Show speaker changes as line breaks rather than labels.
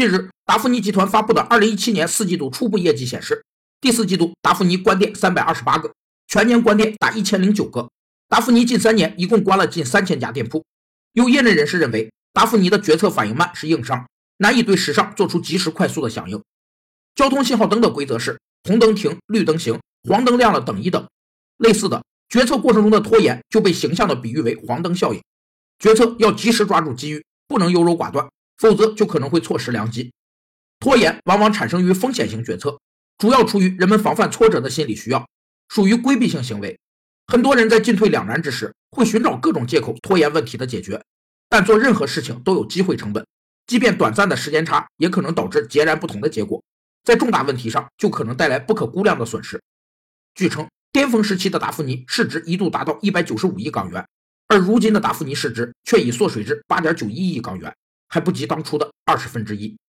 近日，达芙妮集团发布的2017年四季度初步业绩显示，第四季度达芙妮关店328个，全年关店达1009个。达芙妮近三年一共关了近三千家店铺。有业内人士认为，达芙妮的决策反应慢是硬伤，难以对时尚做出及时快速的响应。交通信号灯的规则是红灯停，绿灯行，黄灯亮了等一等。类似的，决策过程中的拖延就被形象地比喻为黄灯效应。决策要及时抓住机遇，不能优柔寡断。否则就可能会错失良机。拖延往往产生于风险型决策，主要出于人们防范挫折的心理需要，属于规避性行为。很多人在进退两难之时，会寻找各种借口拖延问题的解决。但做任何事情都有机会成本，即便短暂的时间差，也可能导致截然不同的结果。在重大问题上，就可能带来不可估量的损失。据称，巅峰时期的达芙妮市值一度达到一百九十五亿港元，而如今的达芙妮市值却已缩水至八点九一亿港元。还不及当初的二十分之一。